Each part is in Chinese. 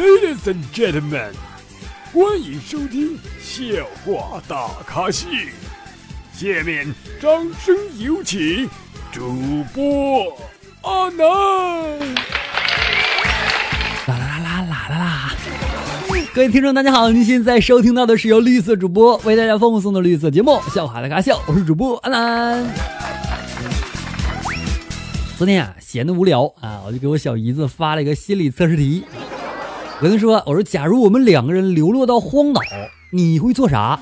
Ladies and gentlemen，欢迎收听笑话大咖秀。下面掌声有请主播阿南。啦啦啦啦啦啦！各位听众，大家好，您现在收听到的是由绿色主播为大家奉送的绿色节目《笑话大咖秀》，我是主播阿南。昨天啊，闲得无聊啊，我就给我小姨子发了一个心理测试题。我跟她说，我说假如我们两个人流落到荒岛，你会做啥？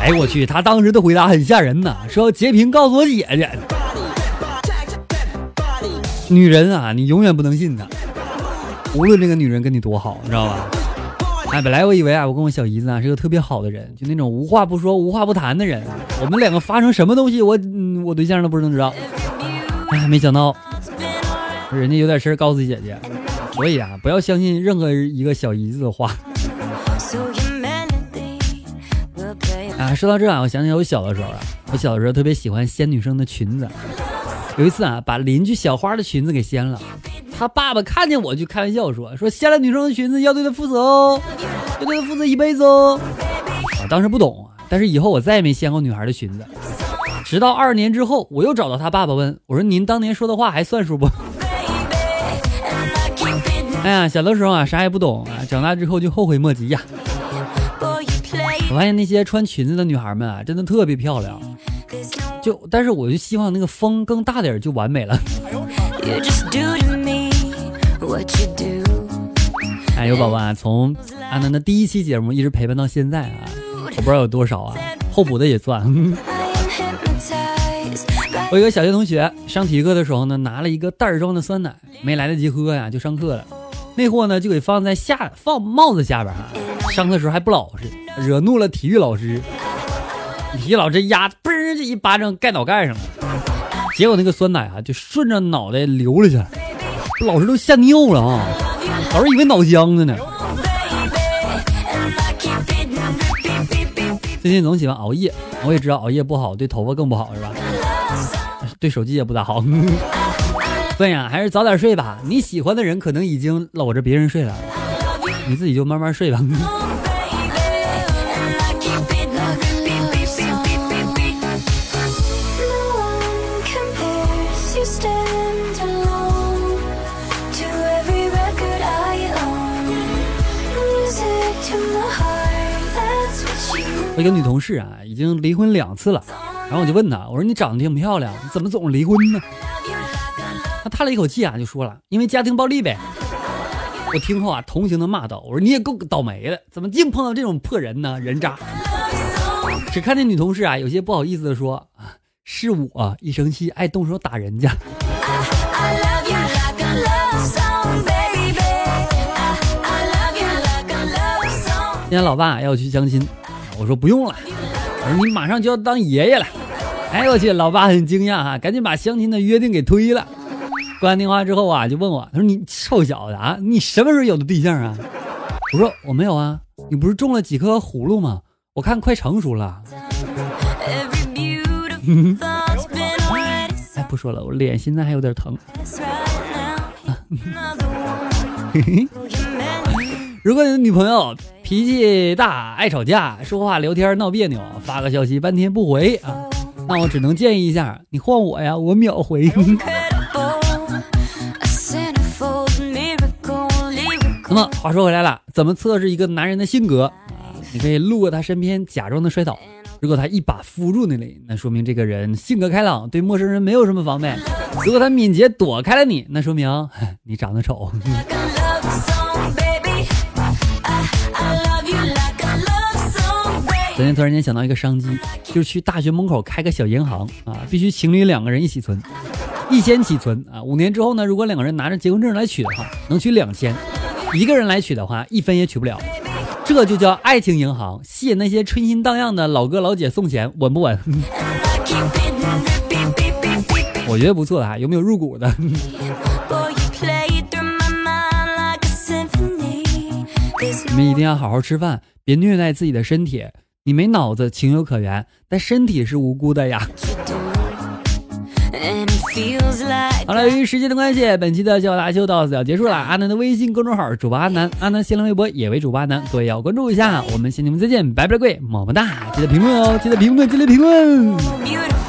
哎，我去，她当时的回答很吓人呐，说要截屏告诉我姐姐。女人啊，你永远不能信她，无论这个女人跟你多好，你知道吧？哎，本来我以为啊，我跟我小姨子啊是个特别好的人，就那种无话不说、无话不谈的人。我们两个发生什么东西，我，我对象都不能知道。哎，没想到人家有点事告诉姐姐，所以啊，不要相信任何一个小姨子的话。啊，说到这啊，我想起我小的时候啊，我小的时候特别喜欢掀女生的裙子。有一次啊，把邻居小花的裙子给掀了，她爸爸看见我就开玩笑说：“说掀了女生的裙子要对她负责哦，要对她负责一辈子哦。”啊，当时不懂，但是以后我再也没掀过女孩的裙子。直到二年之后，我又找到他爸爸问我说：“您当年说的话还算数不？”哎呀，小的时候啊，啥也不懂啊，长大之后就后悔莫及呀。我发现那些穿裙子的女孩们啊，真的特别漂亮。就，但是我就希望那个风更大点就完美了。哎，有宝宝啊，从阿南的第一期节目一直陪伴到现在啊，我不知道有多少啊，候补的也算。我有个小学同学上体育课的时候呢，拿了一个袋装的酸奶，没来得及喝呀，就上课了。那货呢就给放在下放帽子下边啊，上课时候还不老实，惹怒了体育老师。体育老师压嘣就一巴掌盖脑盖上了，结果那个酸奶啊就顺着脑袋流了下来，老师都吓尿了啊！老师以为脑浆子呢。最近总喜欢熬夜，我也知道熬夜不好，对头发更不好，是吧？对手机也不咋好。对呀，还是早点睡吧。你喜欢的人可能已经搂着别人睡了，你自己就慢慢睡吧。我一个女同事啊，已经离婚两次了，然后我就问她，我说你长得挺漂亮，怎么总离婚呢？他叹了一口气啊，就说了，因为家庭暴力呗。我听后啊，同情的骂道，我说你也够倒霉的，怎么净碰到这种破人呢？人渣！只看那女同事啊，有些不好意思的说，是我一生气爱动手打人家。今天老爸要去相亲，我说不用了，我说你马上就要当爷爷了。哎呦我去，老爸很惊讶哈，赶紧把相亲的约定给推了。挂完电话之后啊，就问我，他说你臭小子啊，你什么时候有的对象啊？我说我没有啊，你不是种了几颗葫芦吗？我看快成熟了。哎，不说了，我脸现在还有点疼。如果你的女朋友脾气大、爱吵架、说话聊天闹别扭、发个消息半天不回啊，那我只能建议一下，你换我呀，我秒回。那么话说回来了，怎么测试一个男人的性格啊？你可以路过他身边，假装的摔倒，如果他一把扶住那里，那说明这个人性格开朗，对陌生人没有什么防备；如果他敏捷躲开了你，那说明你长得丑。昨天突然间想到一个商机，就是去大学门口开个小银行啊，必须情侣两个人一起存，一千起存啊。五年之后呢，如果两个人拿着结婚证来取的话，能取两千；一个人来取的话，一分也取不了。这就叫爱情银行，吸引那些春心荡漾的老哥老姐送钱，稳不稳？我觉得不错啊，有没有入股的？你们一定要好好吃饭，别虐待自己的身体。你没脑子情有可原，但身体是无辜的呀。好了，由于时间的关系，本期的笑大秀到此要结束了。阿南的微信公众号主播阿南，阿南新浪微博也为主播阿南，各位要关注一下。我们下期节目再见，拜拜，各位，么么哒！记得评论哦，记得评论，记得评论。